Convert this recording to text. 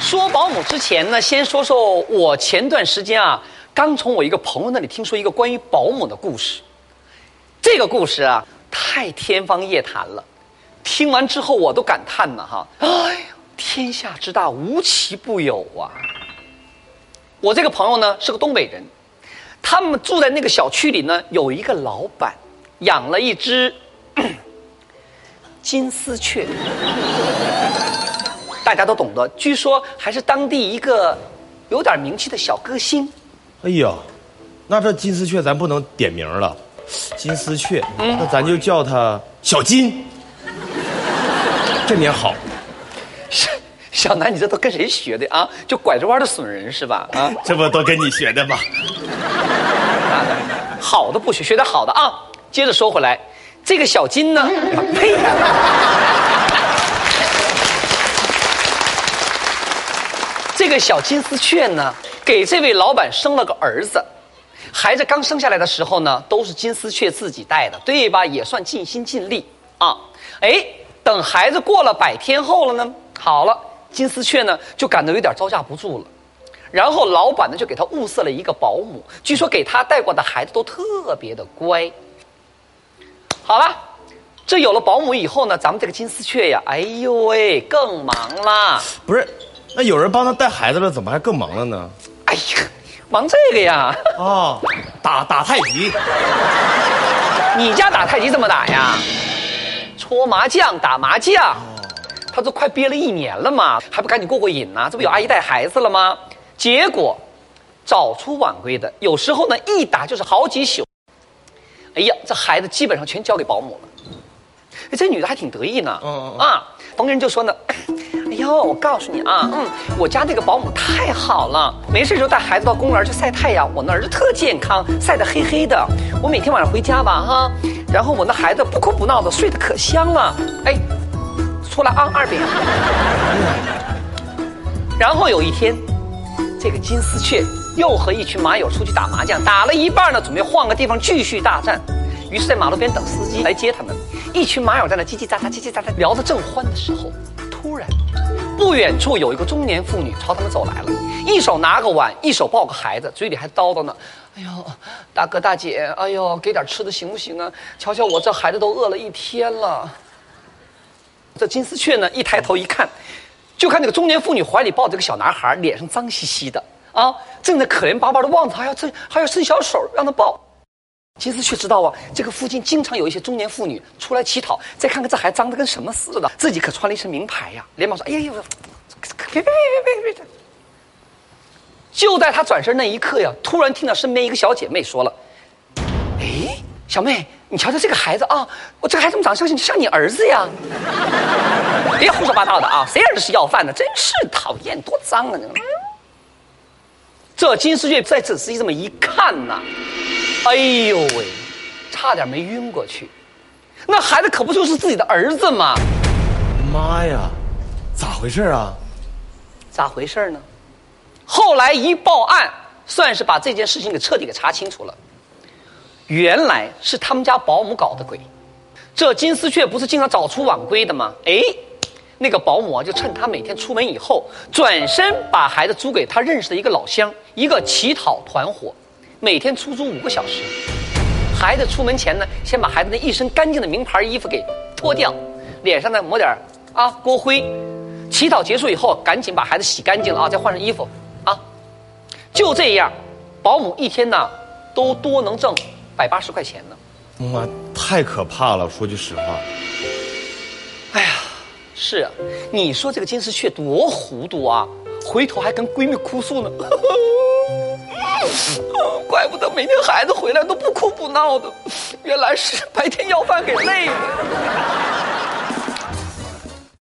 说保姆之前呢，先说说我前段时间啊，刚从我一个朋友那里听说一个关于保姆的故事。这个故事啊，太天方夜谭了。听完之后，我都感叹呢，哈，哎呦，天下之大，无奇不有啊。我这个朋友呢，是个东北人，他们住在那个小区里呢，有一个老板养了一只金丝雀。大家都懂得，据说还是当地一个有点名气的小歌星。哎呀，那这金丝雀咱不能点名了，金丝雀，那咱就叫它小金。这名好，小南，你这都跟谁学的啊？就拐着弯的损人是吧？啊，这不都跟你学的吗？好的不学，学点好的啊。接着说回来，这个小金呢，呸！这个小金丝雀呢，给这位老板生了个儿子。孩子刚生下来的时候呢，都是金丝雀自己带的，对吧？也算尽心尽力啊。哎，等孩子过了百天后了呢，好了，金丝雀呢就感到有点招架不住了。然后老板呢就给他物色了一个保姆，据说给他带过的孩子都特别的乖。好了，这有了保姆以后呢，咱们这个金丝雀呀，哎呦喂，更忙了。不是。那有人帮他带孩子了，怎么还更忙了呢？哎呀，忙这个呀！啊，打打太极。你家打太极怎么打呀？搓麻将，打麻将。他都快憋了一年了嘛，还不赶紧过过瘾呢？这不有阿姨带孩子了吗？结果早出晚归的，有时候呢一打就是好几宿。哎呀，这孩子基本上全交给保姆了。哎，这女的还挺得意呢。嗯嗯啊，逢人就说呢。哎呦，我告诉你啊，嗯，我家那个保姆太好了，没事就带孩子到公园去晒太阳，我那儿子特健康，晒得黑黑的。我每天晚上回家吧，哈，然后我那孩子不哭不闹的，睡得可香了。哎，出来啊，二饼。然后有一天，这个金丝雀又和一群马友出去打麻将，打了一半呢，准备换个地方继续大战。于是，在马路边等司机来接他们。一群马友在那叽叽喳喳、叽叽喳喳聊得正欢的时候。突然，不远处有一个中年妇女朝他们走来了，一手拿个碗，一手抱个孩子，嘴里还叨叨呢：“哎呦，大哥大姐，哎呦，给点吃的行不行啊？瞧瞧我这孩子都饿了一天了。”这金丝雀呢，一抬头一看，就看那个中年妇女怀里抱着个小男孩，脸上脏兮兮的啊，正在可怜巴巴的望着，还要伸还要伸小手让他抱。金丝雀知道啊，这个附近经常有一些中年妇女出来乞讨。再看看这孩子脏得跟什么似的，自己可穿了一身名牌呀，连忙说：“哎呀呀，别别别别别别！”就在他转身那一刻呀，突然听到身边一个小姐妹说了：“哎，小妹，你瞧瞧这个孩子啊，我这个孩子怎么长得像像你儿子呀？别胡说八道的啊，谁儿子是要饭的？真是讨厌，多脏啊！”这金丝雀在仔细这么一看呐。哎呦喂，差点没晕过去，那孩子可不就是自己的儿子吗？妈呀，咋回事啊？咋回事呢？后来一报案，算是把这件事情给彻底给查清楚了。原来是他们家保姆搞的鬼。这金丝雀不是经常早出晚归的吗？哎，那个保姆啊，就趁他每天出门以后，转身把孩子租给他认识的一个老乡，一个乞讨团伙。每天出租五个小时，孩子出门前呢，先把孩子那一身干净的名牌衣服给脱掉，脸上呢抹点啊锅灰，乞讨结束以后，赶紧把孩子洗干净了啊，再换上衣服啊，就这样，保姆一天呢都多能挣百八十块钱呢。妈，太可怕了！说句实话，哎呀，是啊，你说这个金丝雀多糊涂啊，回头还跟闺蜜哭诉呢。怪不得每天孩子回来都不哭不闹的，原来是白天要饭给累的。